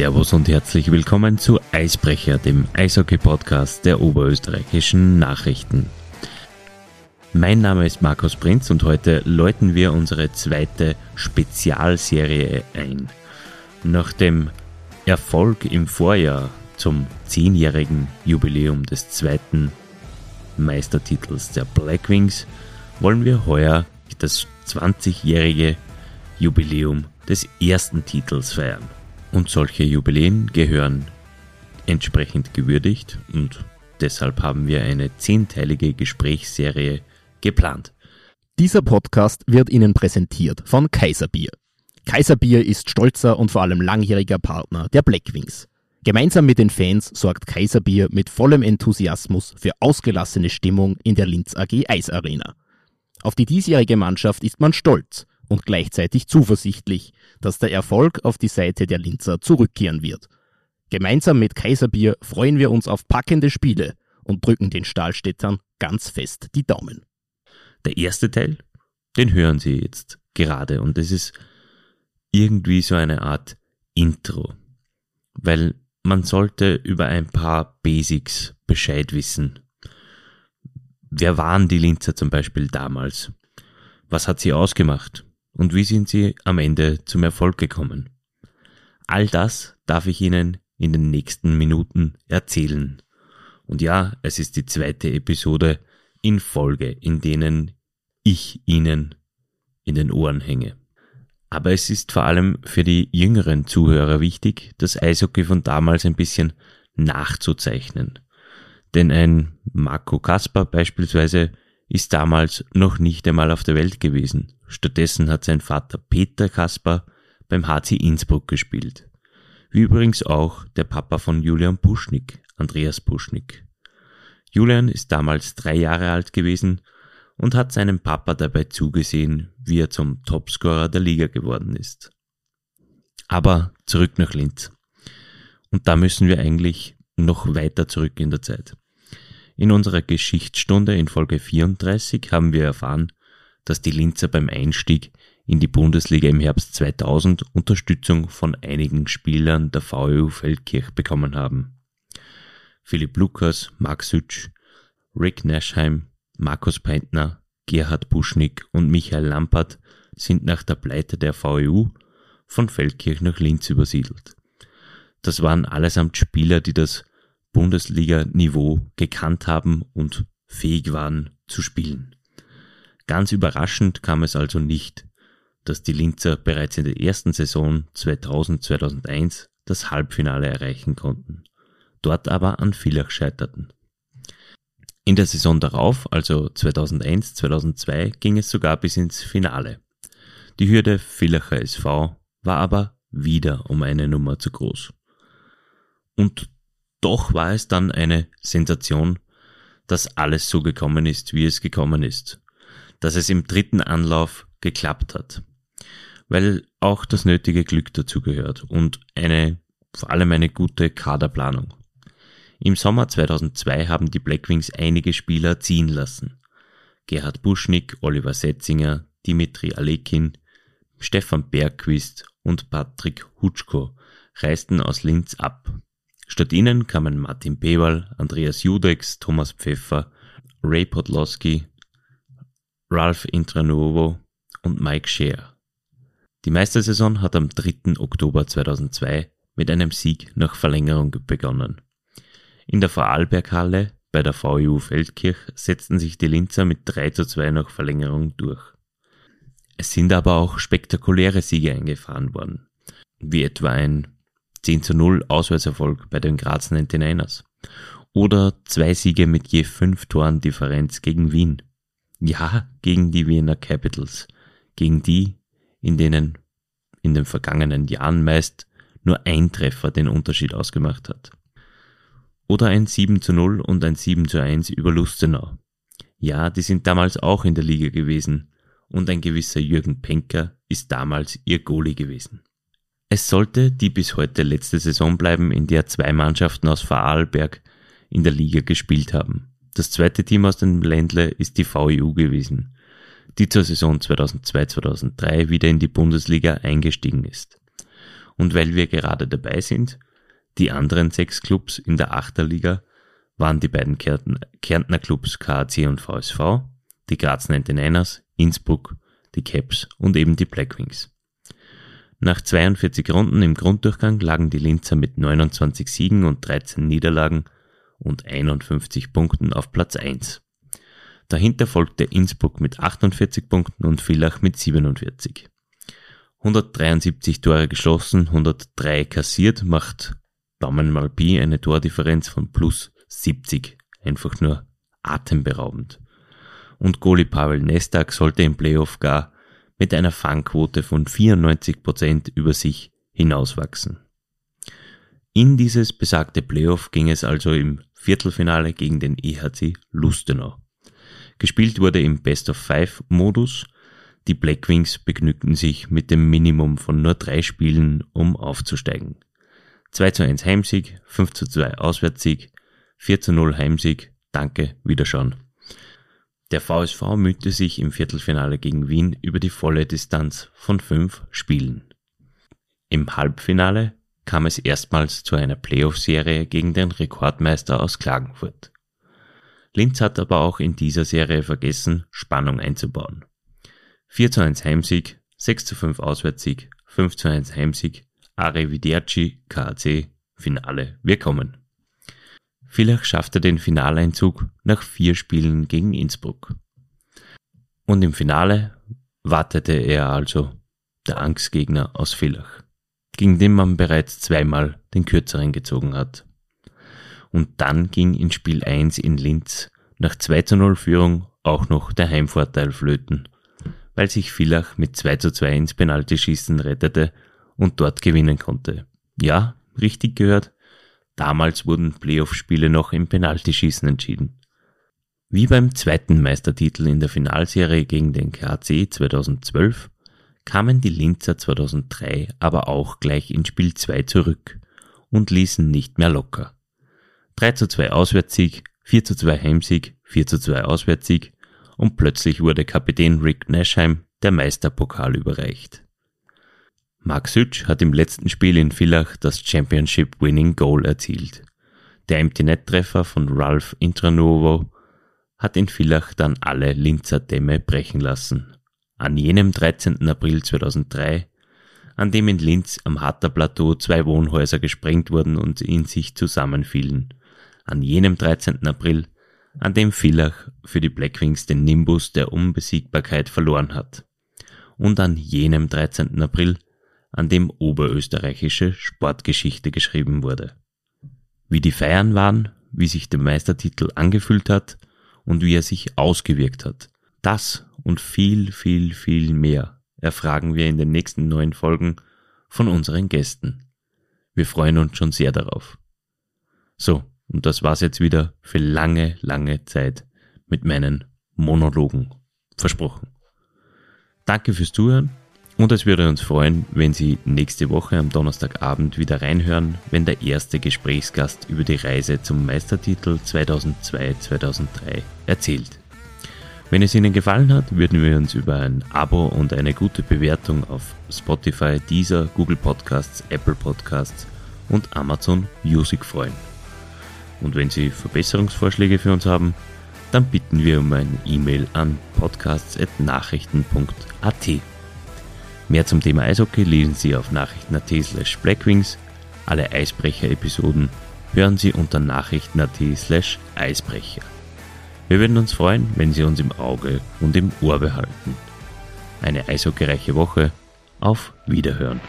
Servus und herzlich willkommen zu Eisbrecher, dem Eishockey-Podcast der oberösterreichischen Nachrichten. Mein Name ist Markus Prinz und heute läuten wir unsere zweite Spezialserie ein. Nach dem Erfolg im Vorjahr zum zehnjährigen Jubiläum des zweiten Meistertitels der Blackwings wollen wir heuer das 20-jährige Jubiläum des ersten Titels feiern. Und solche Jubiläen gehören entsprechend gewürdigt und deshalb haben wir eine zehnteilige Gesprächsserie geplant. Dieser Podcast wird Ihnen präsentiert von Kaiserbier. Kaiserbier ist stolzer und vor allem langjähriger Partner der Blackwings. Gemeinsam mit den Fans sorgt Kaiserbier mit vollem Enthusiasmus für ausgelassene Stimmung in der Linz AG Eisarena. Auf die diesjährige Mannschaft ist man stolz und gleichzeitig zuversichtlich, dass der Erfolg auf die Seite der Linzer zurückkehren wird. Gemeinsam mit Kaiserbier freuen wir uns auf packende Spiele und drücken den Stahlstädtern ganz fest die Daumen. Der erste Teil, den hören Sie jetzt gerade und es ist irgendwie so eine Art Intro, weil man sollte über ein paar Basics Bescheid wissen. Wer waren die Linzer zum Beispiel damals? Was hat sie ausgemacht? Und wie sind sie am Ende zum Erfolg gekommen? All das darf ich Ihnen in den nächsten Minuten erzählen. Und ja, es ist die zweite Episode in Folge, in denen ich Ihnen in den Ohren hänge. Aber es ist vor allem für die jüngeren Zuhörer wichtig, das Eishockey von damals ein bisschen nachzuzeichnen. Denn ein Marco Kasper beispielsweise ist damals noch nicht einmal auf der Welt gewesen. Stattdessen hat sein Vater Peter Kasper beim HC Innsbruck gespielt. Wie übrigens auch der Papa von Julian Puschnik, Andreas Puschnik. Julian ist damals drei Jahre alt gewesen und hat seinem Papa dabei zugesehen, wie er zum Topscorer der Liga geworden ist. Aber zurück nach Linz. Und da müssen wir eigentlich noch weiter zurück in der Zeit. In unserer Geschichtsstunde in Folge 34 haben wir erfahren, dass die Linzer beim Einstieg in die Bundesliga im Herbst 2000 Unterstützung von einigen Spielern der VEU Feldkirch bekommen haben. Philipp Lukas, Max Sütsch, Rick Nashheim, Markus Peintner, Gerhard Buschnick und Michael Lampert sind nach der Pleite der VEU von Feldkirch nach Linz übersiedelt. Das waren allesamt Spieler, die das Bundesliga-Niveau gekannt haben und fähig waren zu spielen. Ganz überraschend kam es also nicht, dass die Linzer bereits in der ersten Saison 2000-2001 das Halbfinale erreichen konnten, dort aber an Villach scheiterten. In der Saison darauf, also 2001-2002, ging es sogar bis ins Finale. Die Hürde Villacher SV war aber wieder um eine Nummer zu groß. Und doch war es dann eine Sensation, dass alles so gekommen ist, wie es gekommen ist. Dass es im dritten Anlauf geklappt hat. Weil auch das nötige Glück dazugehört und eine, vor allem eine gute Kaderplanung. Im Sommer 2002 haben die Blackwings einige Spieler ziehen lassen. Gerhard Buschnick, Oliver Setzinger, Dimitri Alekin, Stefan Bergquist und Patrick Hutschko reisten aus Linz ab. Statt ihnen kamen Martin Pewal, Andreas Judex, Thomas Pfeffer, Ray Podlowski, Ralph Intranuovo und Mike Scheer. Die Meistersaison hat am 3. Oktober 2002 mit einem Sieg nach Verlängerung begonnen. In der Vorarlberghalle bei der VU Feldkirch setzten sich die Linzer mit 3 zu 2 nach Verlängerung durch. Es sind aber auch spektakuläre Siege eingefahren worden, wie etwa ein 10 zu 0 Auswärtserfolg bei den Graz 99ers. Oder zwei Siege mit je fünf Toren Differenz gegen Wien. Ja, gegen die Wiener Capitals. Gegen die, in denen in den vergangenen Jahren meist nur ein Treffer den Unterschied ausgemacht hat. Oder ein 7 zu 0 und ein 7 zu 1 über Lustenau. Ja, die sind damals auch in der Liga gewesen und ein gewisser Jürgen Penker ist damals ihr Goalie gewesen. Es sollte die bis heute letzte Saison bleiben, in der zwei Mannschaften aus Vorarlberg in der Liga gespielt haben. Das zweite Team aus dem Ländle ist die VEU gewesen, die zur Saison 2002-2003 wieder in die Bundesliga eingestiegen ist. Und weil wir gerade dabei sind, die anderen sechs Clubs in der Achterliga waren die beiden Kärntner Clubs KAC und VSV, die Graz 99ers, Innsbruck, die Caps und eben die Blackwings. Nach 42 Runden im Grunddurchgang lagen die Linzer mit 29 Siegen und 13 Niederlagen und 51 Punkten auf Platz 1. Dahinter folgte Innsbruck mit 48 Punkten und Villach mit 47. 173 Tore geschlossen, 103 kassiert, macht Daumen mal Pi eine Tordifferenz von plus 70. Einfach nur atemberaubend. Und Goli Pavel Nestak sollte im Playoff gar mit einer Fangquote von 94% über sich hinauswachsen. In dieses besagte Playoff ging es also im Viertelfinale gegen den EHC Lustenau. Gespielt wurde im Best of Five Modus. Die Blackwings begnügten sich mit dem Minimum von nur drei Spielen, um aufzusteigen. 2 zu 1 Heimsieg, 5 zu 2 Auswärtssieg, 4 zu 0 Heimsieg, danke, Wiederschauen. Der VSV mühte sich im Viertelfinale gegen Wien über die volle Distanz von fünf Spielen. Im Halbfinale kam es erstmals zu einer Playoff-Serie gegen den Rekordmeister aus Klagenfurt. Linz hat aber auch in dieser Serie vergessen, Spannung einzubauen. 4 zu 1 Heimsieg, 6 zu 5 Auswärtssieg, 5 zu 1 Heimsieg, Arrivederci, KAC, Finale, wir kommen. Villach schaffte den Finaleinzug nach vier Spielen gegen Innsbruck. Und im Finale wartete er also der Angstgegner aus Villach gegen den man bereits zweimal den kürzeren gezogen hat. Und dann ging in Spiel 1 in Linz nach 2 zu 0 Führung auch noch der Heimvorteil flöten, weil sich Villach mit 2 zu 2 ins Penaltyschießen rettete und dort gewinnen konnte. Ja, richtig gehört, damals wurden Playoff-Spiele noch im Penaltyschießen entschieden. Wie beim zweiten Meistertitel in der Finalserie gegen den KC 2012 kamen die Linzer 2003 aber auch gleich in Spiel 2 zurück und ließen nicht mehr locker. 3 zu 2 Auswärtssieg, 4 zu 2 Heimsieg, 4 zu 2 Auswärtssieg und plötzlich wurde Kapitän Rick Nashheim der Meisterpokal überreicht. Mark Sütsch hat im letzten Spiel in Villach das Championship Winning Goal erzielt. Der Empty Net Treffer von Ralph Intranuovo hat in Villach dann alle Linzer Dämme brechen lassen an jenem 13. April 2003, an dem in Linz am Hatter Plateau zwei Wohnhäuser gesprengt wurden und in sich zusammenfielen. An jenem 13. April, an dem Villach für die Blackwings den Nimbus der Unbesiegbarkeit verloren hat. Und an jenem 13. April, an dem oberösterreichische Sportgeschichte geschrieben wurde. Wie die Feiern waren, wie sich der Meistertitel angefühlt hat und wie er sich ausgewirkt hat. Das und viel, viel, viel mehr erfragen wir in den nächsten neun Folgen von unseren Gästen. Wir freuen uns schon sehr darauf. So, und das war's jetzt wieder für lange, lange Zeit mit meinen Monologen. Versprochen. Danke fürs Zuhören und es würde uns freuen, wenn Sie nächste Woche am Donnerstagabend wieder reinhören, wenn der erste Gesprächsgast über die Reise zum Meistertitel 2002-2003 erzählt. Wenn es Ihnen gefallen hat, würden wir uns über ein Abo und eine gute Bewertung auf Spotify, Deezer, Google Podcasts, Apple Podcasts und Amazon Music freuen. Und wenn Sie Verbesserungsvorschläge für uns haben, dann bitten wir um eine E-Mail an podcasts.nachrichten.at. Mehr zum Thema Eishockey lesen Sie auf nachrichten.at slash blackwings. Alle Eisbrecher-Episoden hören Sie unter nachrichten.at slash Eisbrecher. Wir würden uns freuen, wenn Sie uns im Auge und im Ohr behalten. Eine eishockeyreiche Woche. Auf Wiederhören.